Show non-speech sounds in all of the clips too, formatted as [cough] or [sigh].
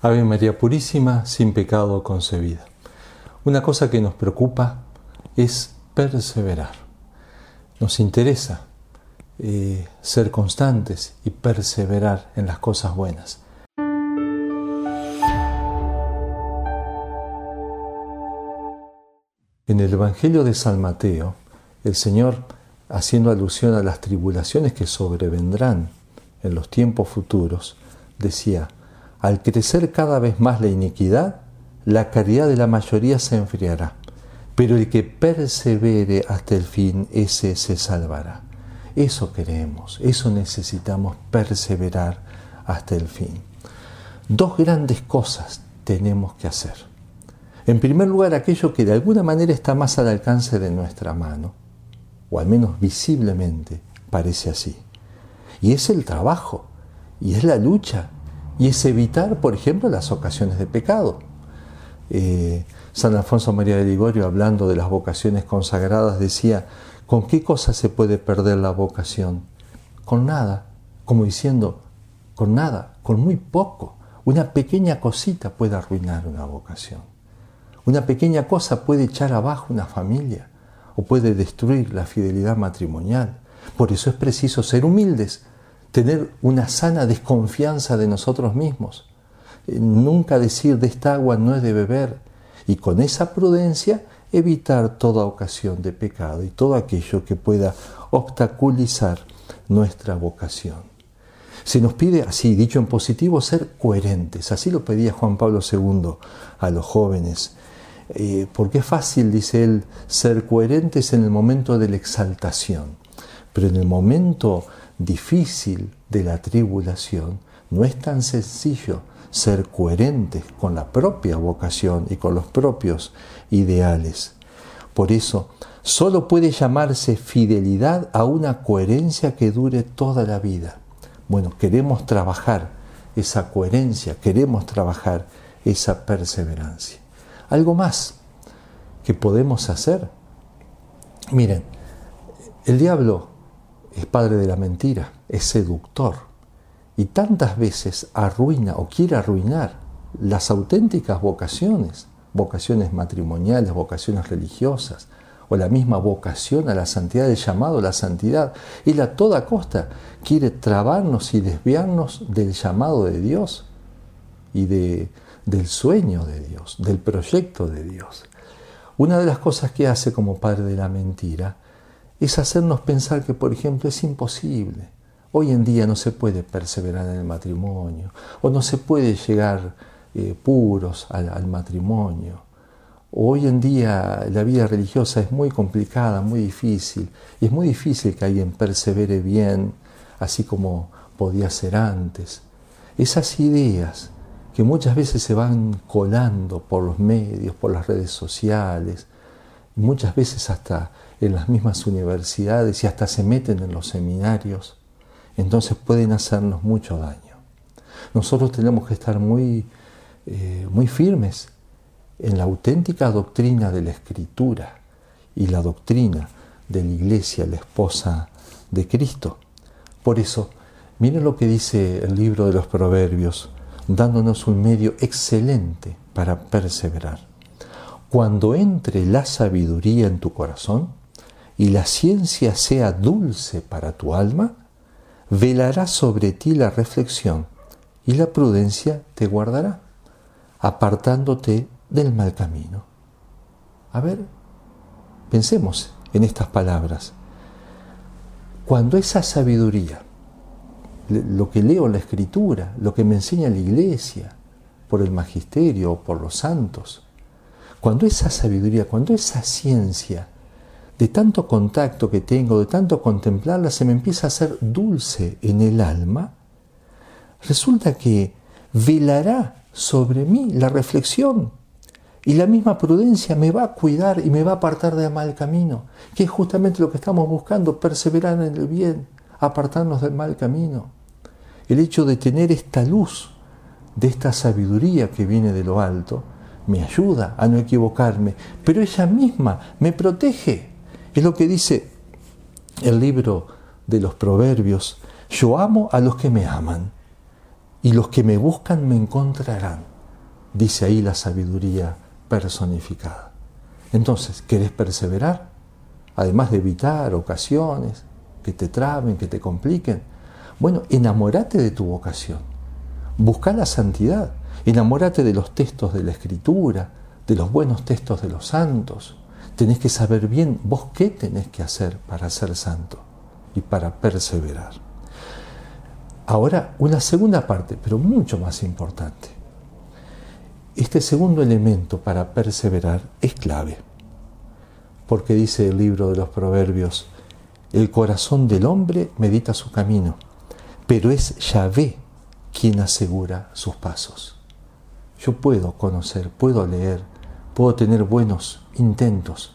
Ave María Purísima, sin pecado concebida. Una cosa que nos preocupa es perseverar. Nos interesa eh, ser constantes y perseverar en las cosas buenas. En el Evangelio de San Mateo, el Señor, haciendo alusión a las tribulaciones que sobrevendrán en los tiempos futuros, decía, al crecer cada vez más la iniquidad, la caridad de la mayoría se enfriará, pero el que persevere hasta el fin, ese se salvará. Eso queremos, eso necesitamos perseverar hasta el fin. Dos grandes cosas tenemos que hacer. En primer lugar, aquello que de alguna manera está más al alcance de nuestra mano, o al menos visiblemente parece así. Y es el trabajo, y es la lucha, y es evitar, por ejemplo, las ocasiones de pecado. Eh, San Alfonso María de Ligorio, hablando de las vocaciones consagradas, decía, ¿con qué cosa se puede perder la vocación? Con nada, como diciendo, con nada, con muy poco. Una pequeña cosita puede arruinar una vocación. Una pequeña cosa puede echar abajo una familia o puede destruir la fidelidad matrimonial. Por eso es preciso ser humildes, tener una sana desconfianza de nosotros mismos, eh, nunca decir de esta agua no es de beber y con esa prudencia evitar toda ocasión de pecado y todo aquello que pueda obstaculizar nuestra vocación. Se nos pide, así dicho en positivo, ser coherentes. Así lo pedía Juan Pablo II a los jóvenes. Eh, porque es fácil, dice él, ser coherentes en el momento de la exaltación, pero en el momento difícil de la tribulación, no es tan sencillo ser coherentes con la propia vocación y con los propios ideales. Por eso, solo puede llamarse fidelidad a una coherencia que dure toda la vida. Bueno, queremos trabajar esa coherencia, queremos trabajar esa perseverancia. Algo más que podemos hacer. Miren, el diablo es padre de la mentira, es seductor y tantas veces arruina o quiere arruinar las auténticas vocaciones, vocaciones matrimoniales, vocaciones religiosas, o la misma vocación a la santidad, el llamado a la santidad. Él a toda costa quiere trabarnos y desviarnos del llamado de Dios y de, del sueño de Dios, del proyecto de Dios. Una de las cosas que hace como padre de la mentira es hacernos pensar que, por ejemplo, es imposible. Hoy en día no se puede perseverar en el matrimonio o no se puede llegar eh, puros al, matrimonio. Hoy en día la vida religiosa es muy complicada, muy difícil. Y es muy difícil que alguien persevere bien, así como podía ser antes. Esas ideas que muchas veces se van colando por los medios, por las redes sociales, muchas veces hasta en las mismas universidades y hasta se meten en los seminarios, entonces pueden hacernos mucho daño. Nosotros tenemos que estar muy, eh, muy firmes en la auténtica doctrina de la Escritura y la doctrina de la Iglesia, la esposa de Cristo. Por eso, miren lo que dice el libro de los Proverbios, dándonos un medio excelente para perseverar. Cuando entre la sabiduría en tu corazón, y la ciencia sea dulce para tu alma, velará sobre ti la reflexión y la prudencia te guardará, apartándote del mal camino. A ver, pensemos en estas palabras. Cuando esa sabiduría, lo que leo en la escritura, lo que me enseña la iglesia, por el magisterio o por los santos, cuando esa sabiduría, cuando esa ciencia de tanto contacto que tengo, de tanto contemplarla, se me empieza a hacer dulce en el alma, resulta que velará sobre mí la reflexión y la misma prudencia me va a cuidar y me va a apartar del mal camino, que es justamente lo que estamos buscando, perseverar en el bien, apartarnos del mal camino. El hecho de tener esta luz, de esta sabiduría que viene de lo alto, me ayuda a no equivocarme, pero ella misma me protege es lo que dice el libro de los proverbios. Yo amo a los que me aman y los que me buscan me encontrarán, dice ahí la sabiduría personificada. Entonces, ¿querés perseverar? Además de evitar ocasiones que te traben, que te compliquen. Bueno, enamórate de tu vocación. Busca la santidad. Enamórate de los textos de la Escritura, de los buenos textos de los santos. Tenés que saber bien vos qué tenés que hacer para ser santo y para perseverar. Ahora, una segunda parte, pero mucho más importante. Este segundo elemento para perseverar es clave, porque dice el libro de los Proverbios, el corazón del hombre medita su camino, pero es Yahvé quien asegura sus pasos. Yo puedo conocer, puedo leer, puedo tener buenos intentos,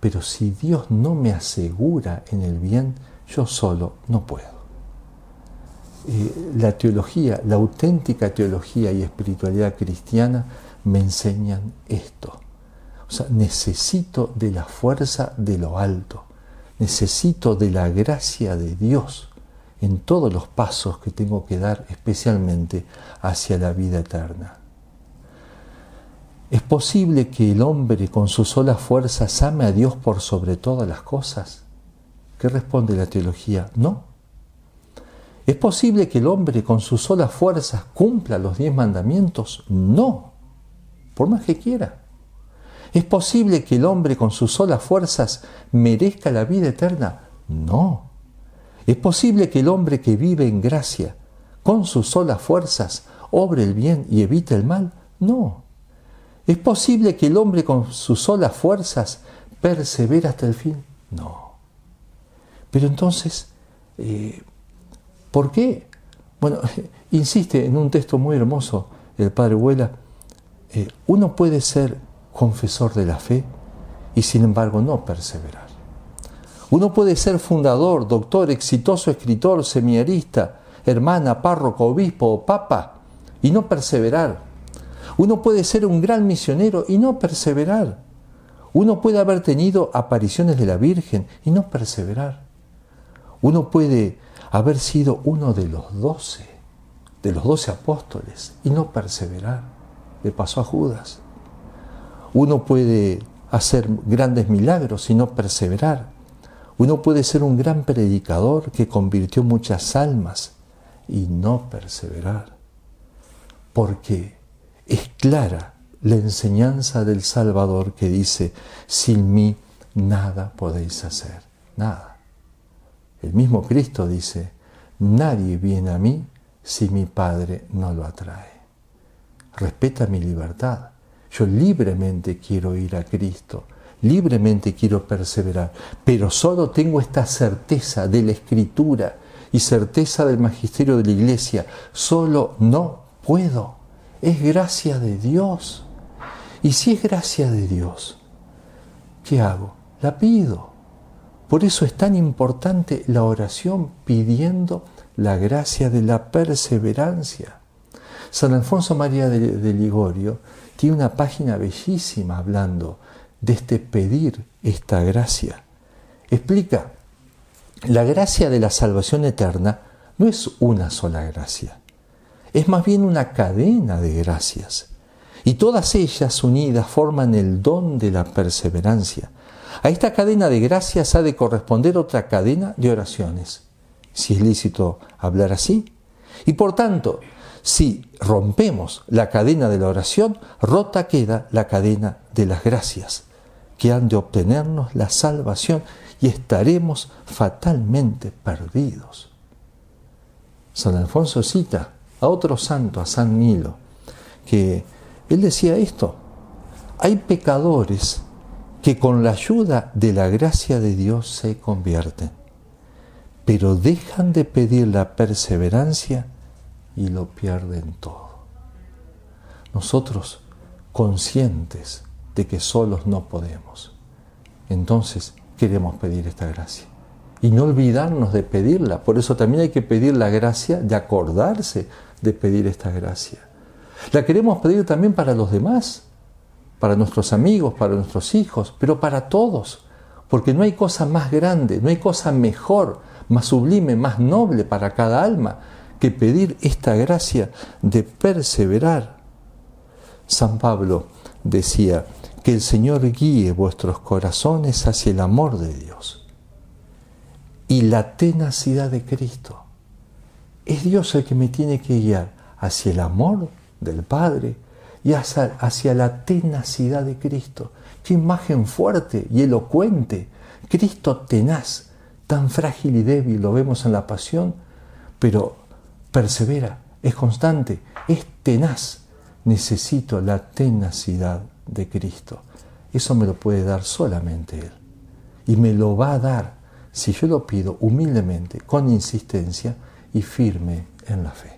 pero si Dios no me asegura en el bien, yo solo no puedo. Eh, la teología, la auténtica teología y espiritualidad cristiana me enseñan esto. O sea, necesito de la fuerza de lo alto, necesito de la gracia de Dios en todos los pasos que tengo que dar, especialmente hacia la vida eterna. ¿Es posible que el hombre con sus solas fuerzas ame a Dios por sobre todas las cosas? ¿Qué responde la teología? No. ¿Es posible que el hombre con sus solas fuerzas cumpla los diez mandamientos? No, por más que quiera. ¿Es posible que el hombre con sus solas fuerzas merezca la vida eterna? No. ¿Es posible que el hombre que vive en gracia, con sus solas fuerzas, obre el bien y evite el mal? No. ¿Es posible que el hombre con sus solas fuerzas persevere hasta el fin? No. Pero entonces, eh, ¿Por qué? Bueno, [laughs] insiste en un texto muy hermoso el padre Huela, eh, uno puede ser confesor de la fe y sin embargo no perseverar. Uno puede ser fundador, doctor, exitoso escritor, seminarista, hermana, párroco, obispo o papa y no perseverar. Uno puede ser un gran misionero y no perseverar. Uno puede haber tenido apariciones de la Virgen y no perseverar. Uno puede haber sido uno de los doce, de los doce apóstoles, y no perseverar. Le pasó a Judas. Uno puede hacer grandes milagros y no perseverar. Uno puede ser un gran predicador que convirtió muchas almas y no perseverar. Porque es clara la enseñanza del Salvador que dice, sin mí nada podéis hacer, nada. El mismo Cristo dice, nadie viene a mí si mi Padre no lo atrae. Respeta mi libertad. Yo libremente quiero ir a Cristo, libremente quiero perseverar, pero solo tengo esta certeza de la Escritura y certeza del magisterio de la Iglesia. Solo no puedo. Es gracia de Dios. Y si es gracia de Dios, ¿qué hago? La pido. Por eso es tan importante la oración pidiendo la gracia de la perseverancia. San Alfonso María de, Ligorio tiene una página bellísima hablando de este pedir esta gracia. Explica, la gracia de la salvación eterna no es una sola gracia, es más bien una cadena de gracias. Y todas ellas unidas forman el don de la perseverancia, a esta cadena de gracias ha de corresponder otra cadena de oraciones, si es lícito hablar así. Y por tanto, si rompemos la cadena de la oración, rota queda la cadena de las gracias, que han de obtenernos la salvación y estaremos fatalmente perdidos. San Alfonso cita a otro santo, a San Nilo, que él decía esto, hay pecadores que con la ayuda de la gracia de Dios se convierten, pero dejan de pedir la perseverancia y lo pierden todo. Nosotros, conscientes de que solos no podemos, entonces queremos pedir esta gracia. Y no olvidarnos de pedirla. Por eso también hay que pedir la gracia de acordarse de pedir esta gracia. La queremos pedir también para los demás para nuestros amigos, para nuestros hijos, pero para todos, porque no hay cosa más grande, no hay cosa mejor, más sublime, más noble para cada alma que pedir esta gracia de perseverar. San Pablo decía, que el Señor guíe vuestros corazones hacia el amor de Dios y la tenacidad de Cristo. Es Dios el que me tiene que guiar hacia el amor del Padre y hacia, la tenacidad de Cristo. Qué imagen fuerte y elocuente. Cristo tenaz, tan frágil y débil, lo vemos en la pasión, pero persevera, es constante, es tenaz. Necesito la tenacidad de Cristo. Eso me lo puede dar solamente Él. Y me lo va a dar si yo lo pido humildemente, con insistencia y firme en la fe.